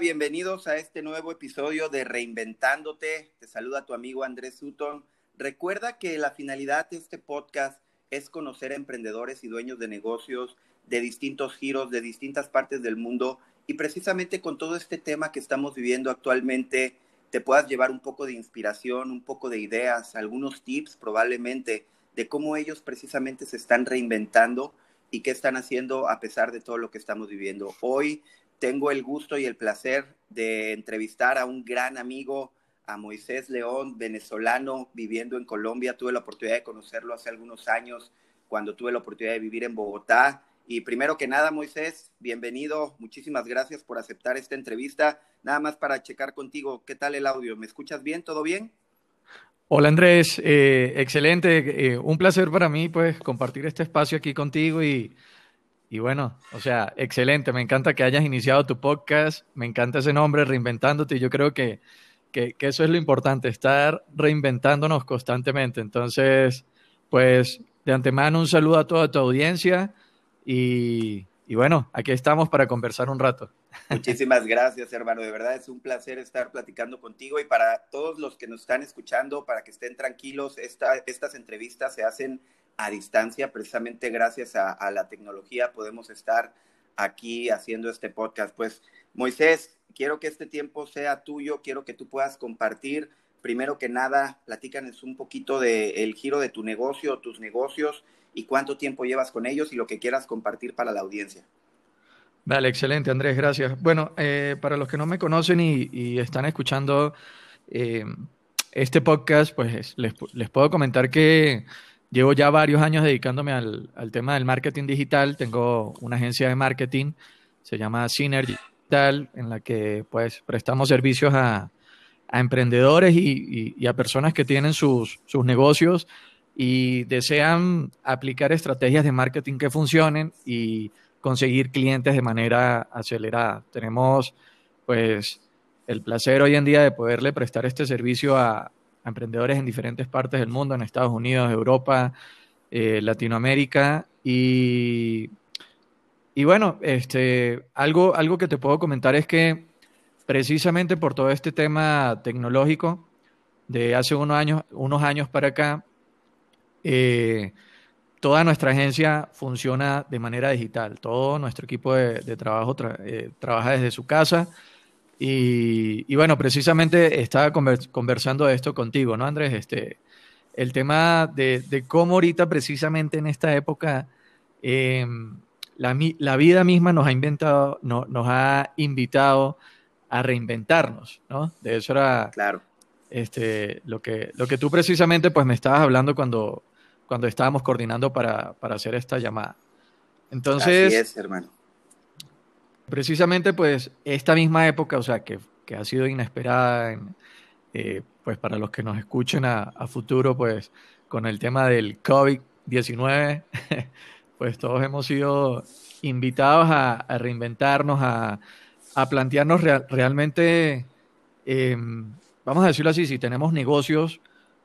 Bienvenidos a este nuevo episodio de Reinventándote. Te saluda tu amigo Andrés Sutton. Recuerda que la finalidad de este podcast es conocer a emprendedores y dueños de negocios de distintos giros, de distintas partes del mundo y precisamente con todo este tema que estamos viviendo actualmente, te puedas llevar un poco de inspiración, un poco de ideas, algunos tips probablemente de cómo ellos precisamente se están reinventando y qué están haciendo a pesar de todo lo que estamos viviendo. Hoy tengo el gusto y el placer de entrevistar a un gran amigo, a Moisés León, venezolano, viviendo en Colombia. Tuve la oportunidad de conocerlo hace algunos años cuando tuve la oportunidad de vivir en Bogotá. Y primero que nada, Moisés, bienvenido. Muchísimas gracias por aceptar esta entrevista. Nada más para checar contigo, ¿qué tal el audio? ¿Me escuchas bien? ¿Todo bien? Hola Andrés, eh, excelente. Eh, un placer para mí pues compartir este espacio aquí contigo y y bueno, o sea, excelente. Me encanta que hayas iniciado tu podcast. Me encanta ese nombre, reinventándote. Y yo creo que, que, eso es lo importante, estar reinventándonos constantemente. Entonces, pues de antemano un saludo a toda tu audiencia y, y bueno, aquí estamos para conversar un rato. Muchísimas gracias, hermano. De verdad es un placer estar platicando contigo y para todos los que nos están escuchando, para que estén tranquilos, esta, estas entrevistas se hacen a distancia, precisamente gracias a, la tecnología podemos estar aquí haciendo este podcast. Pues Moisés, quiero que este tiempo sea tuyo, quiero que tú puedas compartir. Primero que nada, platícanos un poquito del giro de tu negocio, tus negocios y cuánto tiempo llevas con ellos y lo que quieras compartir para la audiencia. Vale, excelente, Andrés, gracias. Bueno, eh, para los que no me conocen y, están escuchando eh, este podcast, pues les, les puedo comentar que Llevo ya varios años dedicándome al, tema del marketing digital. Tengo una agencia de marketing, se llama Synergy Digital, en la que pues prestamos servicios a, emprendedores y, a personas que tienen sus, negocios y desean aplicar estrategias de marketing que funcionen y conseguir clientes de manera acelerada. Tenemos pues el placer hoy en día de poderle prestar este servicio a, emprendedores en diferentes partes del mundo, en Estados Unidos, Europa, eh, Latinoamérica. Y, y bueno, este, algo, algo que te puedo comentar es que precisamente por todo este tema tecnológico, de hace unos años, unos años para acá, eh, toda nuestra agencia funciona de manera digital. Todo nuestro equipo de, trabajo eh, trabaja desde su casa y, bueno, precisamente estaba conversando esto contigo, ¿no, Andrés? Este, el tema de, cómo ahorita, precisamente en esta época, em, la, vida misma nos ha inventado, no, nos ha invitado a reinventarnos, ¿no? De eso era claro. este, lo, que, lo que tú precisamente pues, me estabas hablando cuando, cuando estábamos coordinando para, para hacer esta llamada. Entonces, Así es, hermano precisamente pues esta misma época, o sea, que, que ha sido inesperada, eh, pues para los que nos escuchen a, futuro, pues con el tema del COVID-19, pues todos hemos sido invitados a, reinventarnos, a, a plantearnos realmente, em, vamos a decirlo así, si tenemos negocios,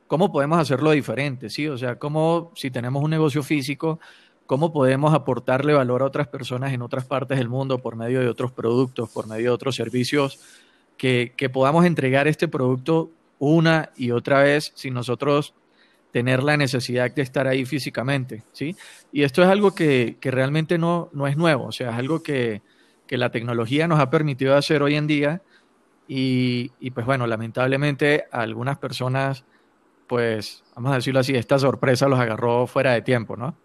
¿cómo podemos hacerlo diferente? ¿sí? O sea, cómo si tenemos un negocio físico, cómo podemos aportarle valor a otras personas en otras partes del mundo por medio de otros productos, por medio de otros servicios, que, podamos entregar este producto una y otra vez sin nosotros tener la necesidad de estar ahí físicamente, ¿sí? Y esto es algo que, realmente no, no, es nuevo, o sea, es algo que, la tecnología nos ha permitido hacer hoy en día y, y, pues bueno, lamentablemente a algunas personas, pues, vamos a decirlo así, esta sorpresa los agarró fuera de tiempo, ¿no?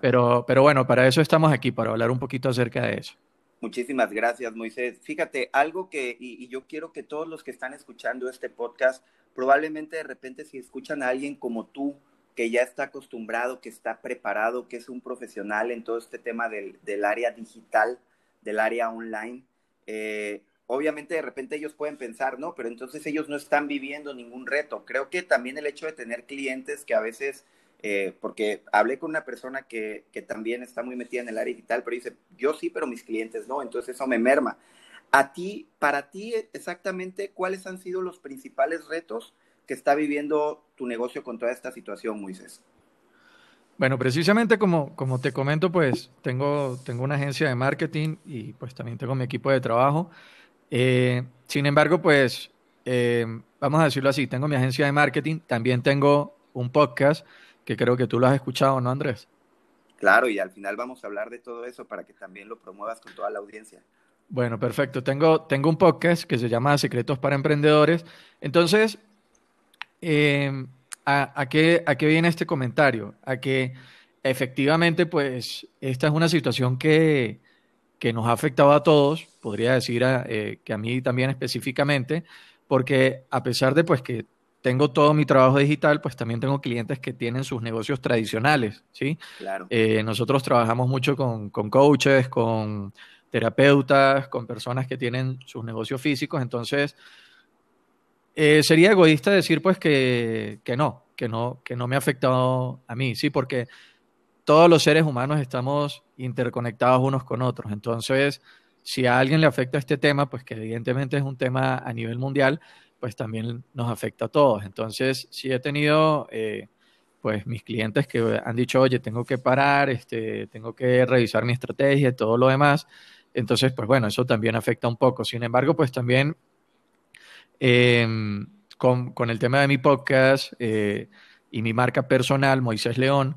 Pero, pero bueno, para eso estamos aquí, para hablar un poquito acerca de eso. Muchísimas gracias, Moisés. Fíjate, algo que, y, yo quiero que todos los que están escuchando este podcast, probablemente de repente si escuchan a alguien como tú, que ya está acostumbrado, que está preparado, que es un profesional en todo este tema del, del área digital, del área online, eh, obviamente de repente ellos pueden pensar, no, pero entonces ellos no están viviendo ningún reto. Creo que también el hecho de tener clientes que a veces eh, porque hablé con una persona que, que, también está muy metida en el área digital, pero dice, yo sí, pero mis clientes no, entonces eso me merma. A ti, para ti exactamente, ¿cuáles han sido los principales retos que está viviendo tu negocio con toda esta situación, Moisés? Bueno, precisamente como, como te comento, pues tengo, tengo una agencia de marketing y pues también tengo mi equipo de trabajo. Eh, sin embargo, pues, eh, vamos a decirlo así, tengo mi agencia de marketing, también tengo un podcast que creo que tú lo has escuchado, ¿no, Andrés? Claro, y al final vamos a hablar de todo eso para que también lo promuevas con toda la audiencia. Bueno, perfecto. Tengo, tengo un podcast que se llama Secretos para Emprendedores. Entonces, eh, ¿a, qué, ¿a qué viene este comentario? A que efectivamente, pues, esta es una situación que, que nos ha afectado a todos, podría decir eh, que a mí también específicamente, porque a pesar de pues que tengo todo mi trabajo digital, pues también tengo clientes que tienen sus negocios tradicionales, ¿sí? Claro. Eh, nosotros trabajamos mucho con, coaches, con terapeutas, con personas que tienen sus negocios físicos, entonces eh, sería egoísta decir pues que, que, no, que no, que no me ha afectado a mí, sí, porque todos los seres humanos estamos interconectados unos con otros, entonces si a alguien le afecta este tema, pues que evidentemente es un tema a nivel mundial, pues también nos afecta a todos. Entonces, sí he tenido, eh, pues, mis clientes que han dicho, oye, tengo que parar, este, tengo que revisar mi estrategia y todo lo demás. Entonces, pues bueno, eso también afecta un poco. Sin embargo, pues también em, con, con, el tema de mi podcast eh, y mi marca personal, Moisés León,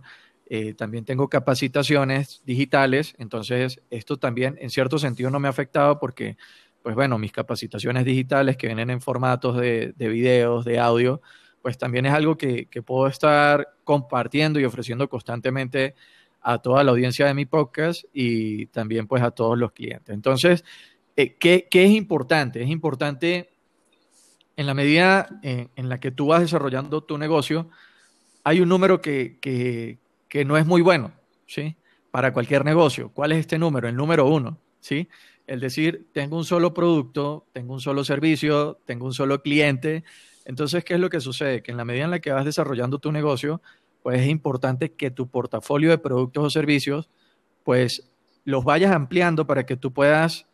eh, también tengo capacitaciones digitales, entonces esto también en cierto sentido no me ha afectado porque pues bueno, mis capacitaciones digitales que vienen en formatos de, de videos, de audio, pues también es algo que, puedo estar compartiendo y ofreciendo constantemente a toda la audiencia de mi podcast y también pues a todos los clientes. Entonces, eh, ¿qué, es importante? Es importante en la medida en, la que tú vas desarrollando tu negocio, hay un número que, que, que no es muy bueno, ¿sí? Para cualquier negocio. ¿Cuál es este número? El número uno, ¿sí? El decir, tengo un solo producto, tengo un solo servicio, tengo un solo cliente. Entonces, ¿qué es lo que sucede? Que en la medida en la que vas desarrollando tu negocio, pues es importante que tu portafolio de productos o servicios, pues los vayas ampliando para que tú puedas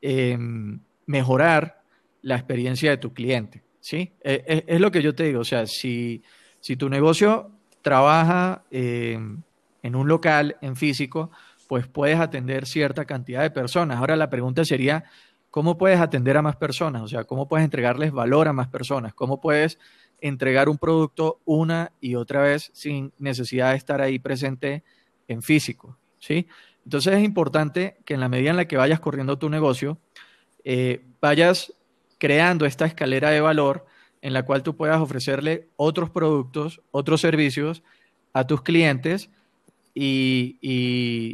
em, mejorar la experiencia de tu cliente. ¿sí? E, e, es, lo que yo te digo, o sea, si, si tu negocio trabaja em, en un local, en físico, pues puedes atender cierta cantidad de personas. Ahora la pregunta sería, ¿cómo puedes atender a más personas? O sea, ¿cómo puedes entregarles valor a más personas? ¿Cómo puedes entregar un producto una y otra vez sin necesidad de estar ahí presente en físico? ¿Sí? Entonces es importante que en la medida en la que vayas corriendo tu negocio, eh, vayas creando esta escalera de valor en la cual tú puedas ofrecerle otros productos, otros servicios a tus clientes y,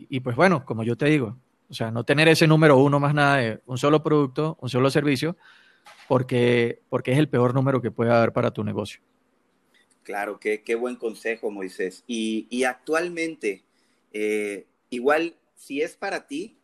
y, pues bueno, como yo te digo, o sea, no tener ese número uno más nada de un solo producto, un solo servicio, porque, porque es el peor número que puede haber para tu negocio. Claro, qué, qué buen consejo, Moisés. Y, y actualmente, eh, igual, si es para ti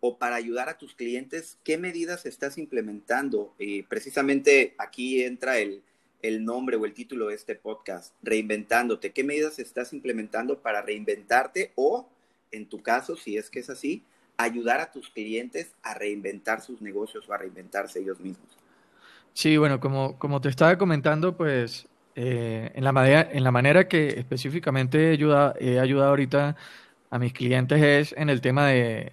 o para ayudar a tus clientes, ¿qué medidas estás implementando? Y precisamente aquí entra el, el nombre o el título de este podcast, Reinventándote. ¿Qué medidas estás implementando para reinventarte o, en tu caso, si es que es así, ayudar a tus clientes a reinventar sus negocios o a reinventarse ellos mismos? Sí, bueno, como, como te estaba comentando, pues eh, en, la manera, en la manera que específicamente he he ayudado ahorita a mis clientes es en el tema de,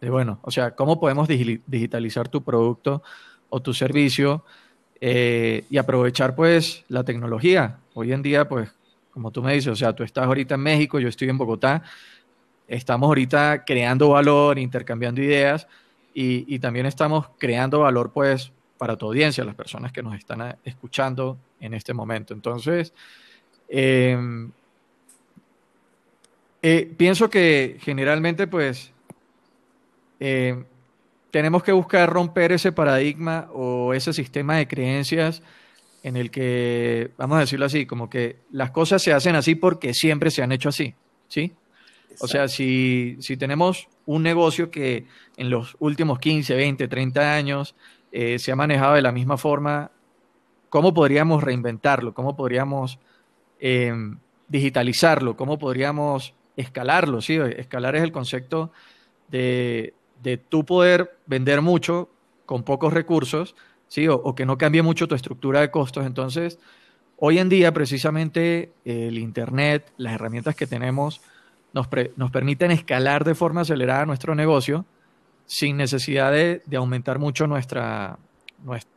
de bueno, o sea, cómo podemos digitalizar tu producto o tu servicio eh, y aprovechar pues la tecnología. Hoy en día, pues, como tú me dices, o sea, tú estás ahorita en México, yo estoy en Bogotá, estamos ahorita creando valor, intercambiando ideas y, también estamos creando valor pues para tu audiencia, las personas que nos están escuchando en este momento. Entonces, em, eh, pienso que generalmente pues em, tenemos que buscar romper ese paradigma o ese sistema de creencias en el que, vamos a decirlo así, como que las cosas se hacen así porque siempre se han hecho así, ¿sí? O sea, si, si, tenemos un negocio que en los últimos 15, 20, 30 años eh, se ha manejado de la misma forma, ¿cómo podríamos reinventarlo? ¿Cómo podríamos em, digitalizarlo? ¿Cómo podríamos escalarlo? ¿sí? Escalar es el concepto de, de tú poder vender mucho con pocos recursos, ¿sí? O, que no cambie mucho tu estructura de costos. Entonces, hoy en día, precisamente, el Internet, las herramientas que tenemos, nos, nos permiten escalar de forma acelerada nuestro negocio sin necesidad de, aumentar mucho nuestra,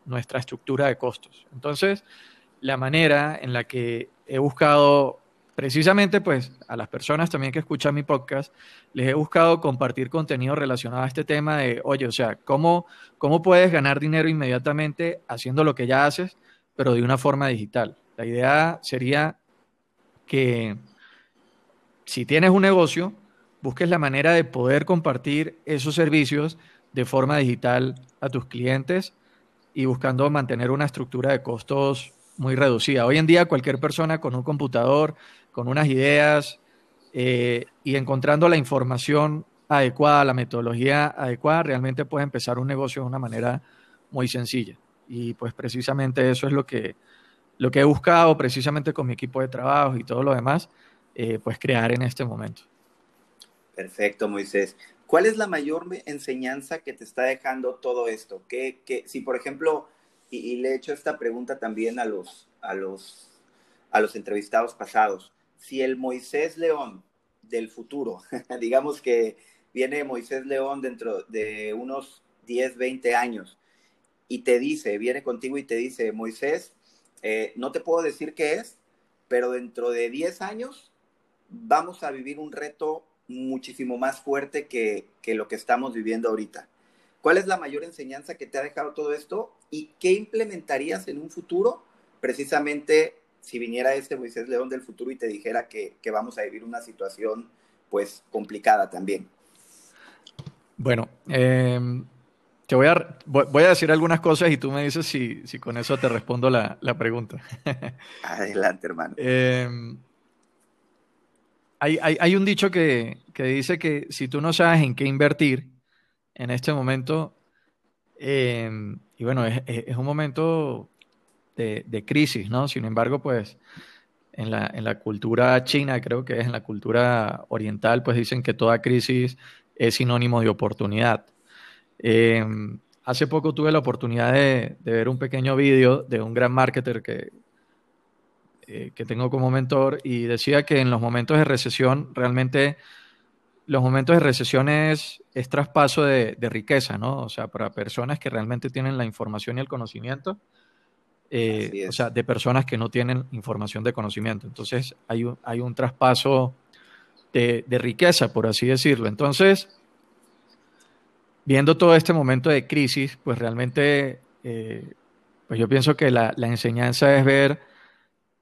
nuestra estructura de costos. Entonces, la manera en la que he buscado precisamente pues a las personas también que escuchan mi podcast, les he buscado compartir contenido relacionado a este tema de, oye, o sea, ¿cómo, cómo puedes ganar dinero inmediatamente haciendo lo que ya haces, pero de una forma digital? La idea sería que si tienes un negocio, busques la manera de poder compartir esos servicios de forma digital a tus clientes y buscando mantener una estructura de costos muy reducida. Hoy en día cualquier persona con un computador, con unas ideas eh, y encontrando la información adecuada, la metodología adecuada, realmente puede empezar un negocio de una manera muy sencilla. Y pues precisamente eso es lo que, lo que he buscado precisamente con mi equipo de trabajo y todo lo demás, eh, pues crear en este momento. Perfecto, Moisés. ¿Cuál es la mayor enseñanza que te está dejando todo esto? Que, si, por ejemplo, y, le he hecho esta pregunta también a los, a los, a los entrevistados pasados, si el Moisés León del futuro, digamos que viene Moisés León dentro de unos 10, 20 años y te dice, viene contigo y te dice, Moisés, eh, no te puedo decir qué es, pero dentro de 10 años vamos a vivir un reto muchísimo más fuerte que, que lo que estamos viviendo ahorita. ¿Cuál es la mayor enseñanza que te ha dejado todo esto y qué implementarías en un futuro precisamente si viniera este Moisés León del futuro y te dijera que, vamos a vivir una situación pues complicada también? Bueno, em, te voy a, voy a decir algunas cosas y tú me dices si, con eso te respondo la, pregunta. Adelante, hermano. Em, hay, un dicho que, dice que si tú no sabes en qué invertir en este momento, em, y bueno, es, un momento de, crisis, ¿no? Sin embargo, pues en la, en la cultura china, creo que es en la cultura oriental, pues dicen que toda crisis es sinónimo de oportunidad. Em, hace poco tuve la oportunidad de, ver un pequeño vídeo de un gran marketer que, eh, que tengo como mentor y decía que en los momentos de recesión, realmente los momentos de recesión es, traspaso de, de, riqueza, ¿no? O sea, para personas que realmente tienen la información y el conocimiento, eh, o sea, de personas que no tienen información de conocimiento. Entonces hay un, hay un traspaso de, riqueza, por así decirlo. Entonces, viendo todo este momento de crisis, pues realmente, eh, pues yo pienso que la, enseñanza es ver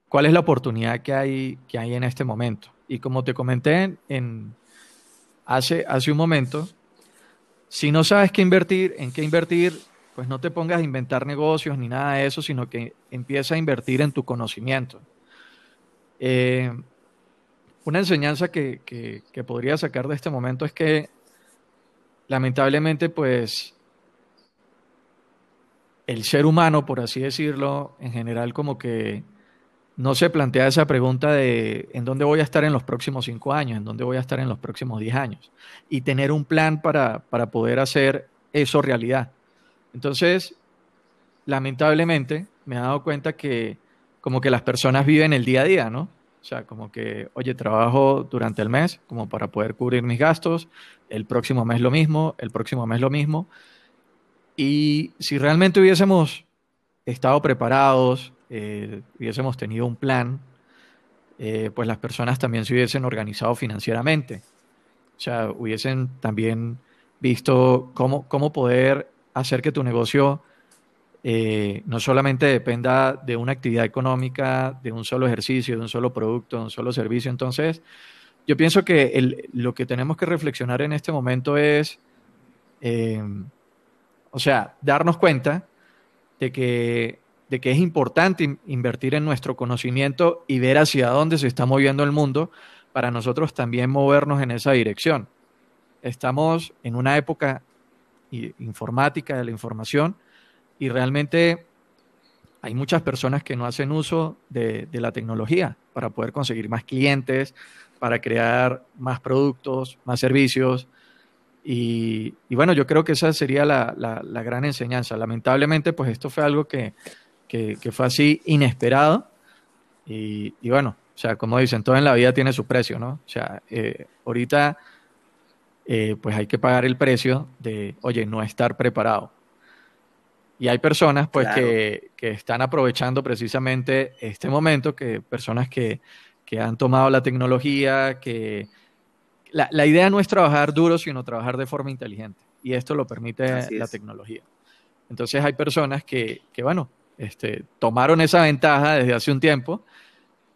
cuál es la oportunidad que hay, que hay en este momento. Y como te comenté en, hace, hace un momento, si no sabes qué invertir, en qué invertir, pues no te pongas a inventar negocios ni nada de eso, sino que empieza a invertir en tu conocimiento. Eh, una enseñanza que, que, podría sacar de este momento es que lamentablemente pues el ser humano, por así decirlo, en general como que no se plantea esa pregunta de en dónde voy a estar en los próximos cinco años, en dónde voy a estar en los próximos diez años, y tener un plan para, para poder hacer eso realidad. Entonces, lamentablemente, me he dado cuenta que como que las personas viven el día a día, ¿no? O sea, como que, oye, trabajo durante el mes como para poder cubrir mis gastos, el próximo mes lo mismo, el próximo mes lo mismo. Y si realmente hubiésemos estado preparados, eh, hubiésemos tenido un plan, eh, pues las personas también se hubiesen organizado financieramente. O sea, hubiesen también visto cómo, cómo poder hacer que tu negocio eh, no solamente dependa de una actividad económica, de un solo ejercicio, de un solo producto, de un solo servicio. Entonces, yo pienso que lo que tenemos que reflexionar en este momento es, eh, o sea, darnos cuenta de que, de que es importante invertir en nuestro conocimiento y ver hacia dónde se está moviendo el mundo para nosotros también movernos en esa dirección. Estamos en una época informática, de la información, y realmente hay muchas personas que no hacen uso de, la tecnología para poder conseguir más clientes, para crear más productos, más servicios. Y, bueno, yo creo que esa sería la, gran enseñanza. Lamentablemente, pues esto fue algo que, fue así inesperado. Y, bueno, o sea, como dicen, todo en la vida tiene su precio, ¿no? O sea, eh, ahorita eh, pues hay que pagar el precio de, oye, no estar preparado. Y hay personas pues que, que, están aprovechando precisamente este momento, que personas que, que han tomado la tecnología, que la, la, idea no es trabajar duro, sino trabajar de forma inteligente. Y esto lo permite la tecnología. Entonces hay personas que, que bueno, este, tomaron esa ventaja desde hace un tiempo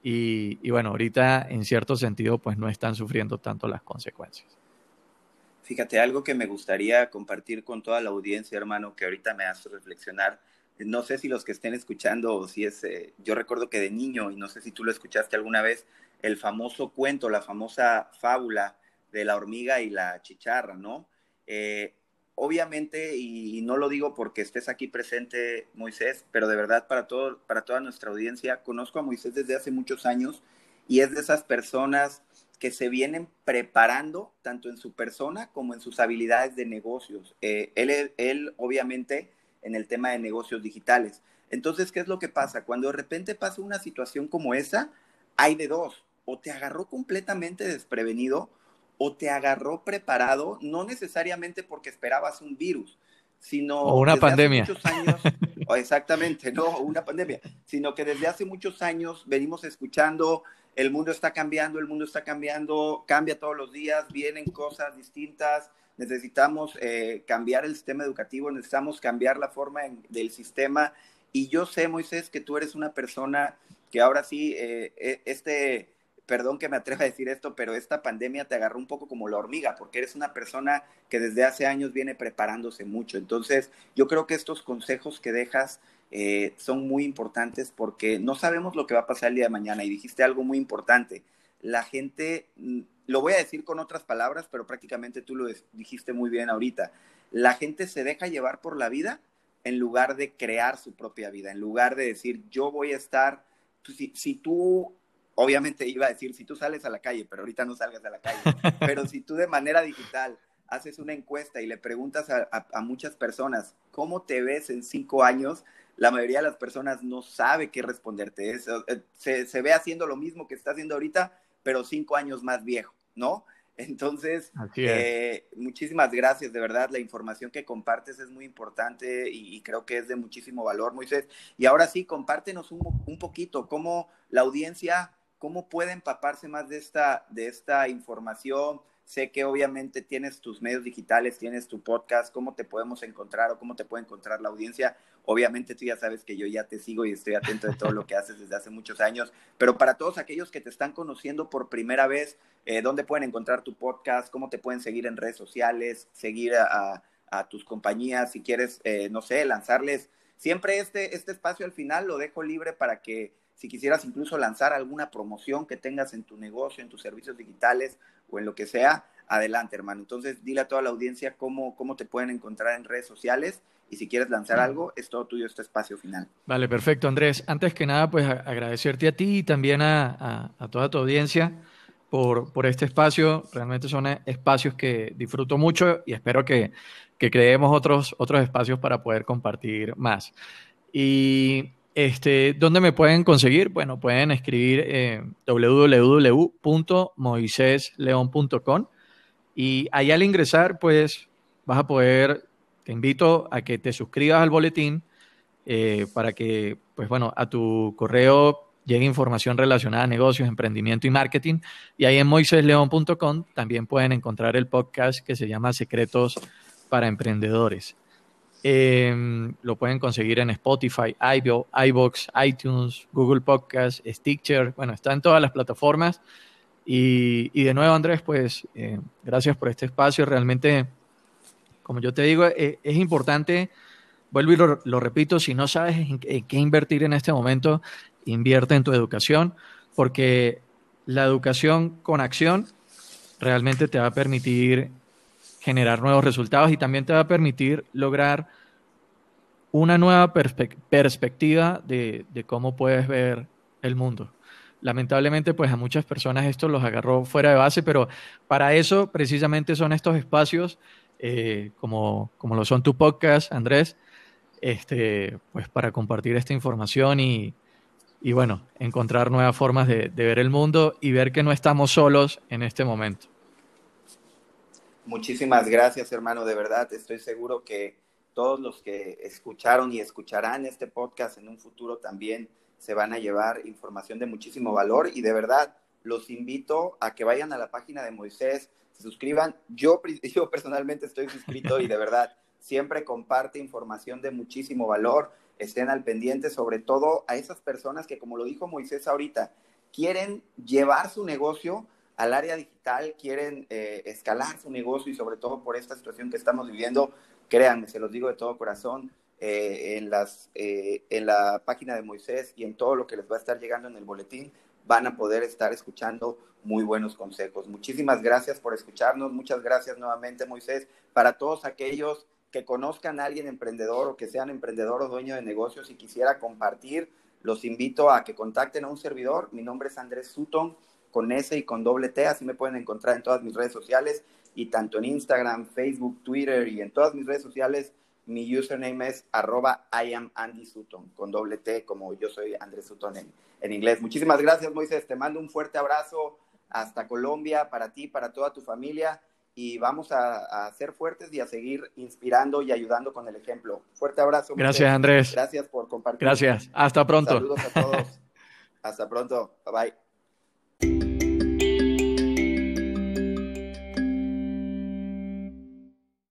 y, y, bueno, ahorita en cierto sentido pues no están sufriendo tanto las consecuencias. Fíjate, algo que me gustaría compartir con toda la audiencia, hermano, que ahorita me hace reflexionar. No sé si los que estén escuchando o si es, eh, yo recuerdo que de niño, y no sé si tú lo escuchaste alguna vez, el famoso cuento, la famosa fábula de la hormiga y la chicharra, ¿no? Eh, obviamente, y, no lo digo porque estés aquí presente, Moisés, pero de verdad para, todo, para toda nuestra audiencia, conozco a Moisés desde hace muchos años y es de esas personas que se vienen preparando tanto en su persona como en sus habilidades de negocios. Eh, él, él, obviamente, en el tema de negocios digitales. Entonces, ¿qué es lo que pasa? Cuando de repente pasa una situación como esa, hay de dos. O te agarró completamente desprevenido o te agarró preparado, no necesariamente porque esperabas un virus, sino... O una pandemia. muchos años, exactamente, no, una pandemia, sino que desde hace muchos años venimos escuchando, el mundo está cambiando, el mundo está cambiando, cambia todos los días, vienen cosas distintas, necesitamos eh, cambiar el sistema educativo, necesitamos cambiar la forma del sistema. Y yo sé, Moisés, que tú eres una persona que ahora sí, eh, e, este perdón que me atreva a decir esto, pero esta pandemia te agarró un poco como la hormiga, porque eres una persona que desde hace años viene preparándose mucho. Entonces, yo creo que estos consejos que dejas eh, son muy importantes porque no sabemos lo que va a pasar el día de mañana. Y dijiste algo muy importante. La gente, mm, lo voy a decir con otras palabras, pero prácticamente tú lo dijiste muy bien ahorita. La gente se deja llevar por la vida en lugar de crear su propia vida, en lugar de decir, yo voy a estar, si, si tú obviamente iba a decir, si tú sales a la calle, pero ahorita no salgas a la calle, pero si tú de manera digital haces una encuesta y le preguntas a, muchas personas, ¿cómo te ves en cinco años? La mayoría de las personas no sabe qué responderte. eso eh, se, ve haciendo lo mismo que está haciendo ahorita, pero cinco años más viejo, ¿no? Entonces, eh, muchísimas gracias, de verdad, la información que compartes es muy importante y, creo que es de muchísimo valor, Moisés. Y ahora sí, compártenos un, un poquito cómo la audiencia ¿Cómo puede empaparse más de esta, de esta información? Sé que obviamente tienes tus medios digitales, tienes tu podcast, ¿cómo te podemos encontrar o cómo te puede encontrar la audiencia? Obviamente tú ya sabes que yo ya te sigo y estoy atento de todo lo que haces desde hace muchos años, pero para todos aquellos que te están conociendo por primera vez, eh, ¿dónde pueden encontrar tu podcast? ¿Cómo te pueden seguir en redes sociales? Seguir a, tus compañías, si quieres, eh, no sé, lanzarles. Siempre este, este espacio al final lo dejo libre para que si quisieras incluso lanzar alguna promoción que tengas en tu negocio, en tus servicios digitales o en lo que sea, adelante, hermano. Entonces, dile a toda la audiencia cómo, cómo te pueden encontrar en redes sociales y si quieres lanzar algo, es todo tuyo este espacio final. Vale, perfecto, Andrés. Antes que nada, pues agradecerte a ti y también a, toda tu audiencia por, por, este espacio. Realmente son espacios que disfruto mucho y espero que, que creemos otros, otros espacios para poder compartir más. Y este, ¿Dónde me pueden conseguir? Bueno, pueden escribir eh, www.moisesleon.com y ahí al ingresar, pues vas a poder, te invito a que te suscribas al boletín eh, para que, pues bueno, a tu correo llegue información relacionada a negocios, emprendimiento y marketing. Y ahí en moisesleon.com también pueden encontrar el podcast que se llama Secretos para Emprendedores. Em, lo pueden conseguir en Spotify, iBox, iTunes, Google Podcast, Stitcher. Bueno, está en todas las plataformas. Y, de nuevo, Andrés, pues eh, gracias por este espacio. Realmente, como yo te digo, eh, es importante, vuelvo y lo, repito, si no sabes en, qué invertir en este momento, invierte en tu educación, porque la educación con acción realmente te va a permitir generar nuevos resultados y también te va a permitir lograr una nueva perspectiva de, cómo puedes ver el mundo. Lamentablemente, pues a muchas personas esto los agarró fuera de base, pero para eso precisamente son estos espacios, eh, como, como lo son tu podcast, Andrés, este, pues para compartir esta información y, y bueno, encontrar nuevas formas de ver el mundo y ver que no estamos solos en este momento. Muchísimas gracias, hermano, de verdad. Estoy seguro que todos los que escucharon y escucharán este podcast en un futuro también se van a llevar información de muchísimo valor y de verdad los invito a que vayan a la página de Moisés, se suscriban. Yo, personalmente estoy suscrito y de verdad siempre comparte información de muchísimo valor. Estén al pendiente, sobre todo a esas personas que, como lo dijo Moisés ahorita, quieren llevar su negocio al área digital, quieren eh, escalar su negocio y sobre todo por esta situación que estamos viviendo, créanme, se los digo de todo corazón, eh, en, las, eh, en la página de Moisés y en todo lo que les va a estar llegando en el boletín, van a poder estar escuchando muy buenos consejos. Muchísimas gracias por escucharnos, muchas gracias nuevamente Moisés. Para todos aquellos que conozcan a alguien emprendedor o que sean emprendedor o dueño de negocios y quisiera compartir, los invito a que contacten a un servidor. Mi nombre es Andrés Sutton con S y con doble T, así me pueden encontrar en todas mis redes sociales y tanto en Instagram, Facebook, Twitter y en todas mis redes sociales, mi username es arroba I am Andy Sutton, con doble T, como yo soy Andrés Sutton en, en inglés. Muchísimas gracias, Moisés, te mando un fuerte abrazo hasta Colombia, para ti, para toda tu familia y vamos a, a, ser fuertes y a seguir inspirando y ayudando con el ejemplo. Fuerte abrazo. Gracias, Andrés. Gracias por compartir. Gracias. Hasta pronto. Saludos a todos. Hasta pronto. Bye bye.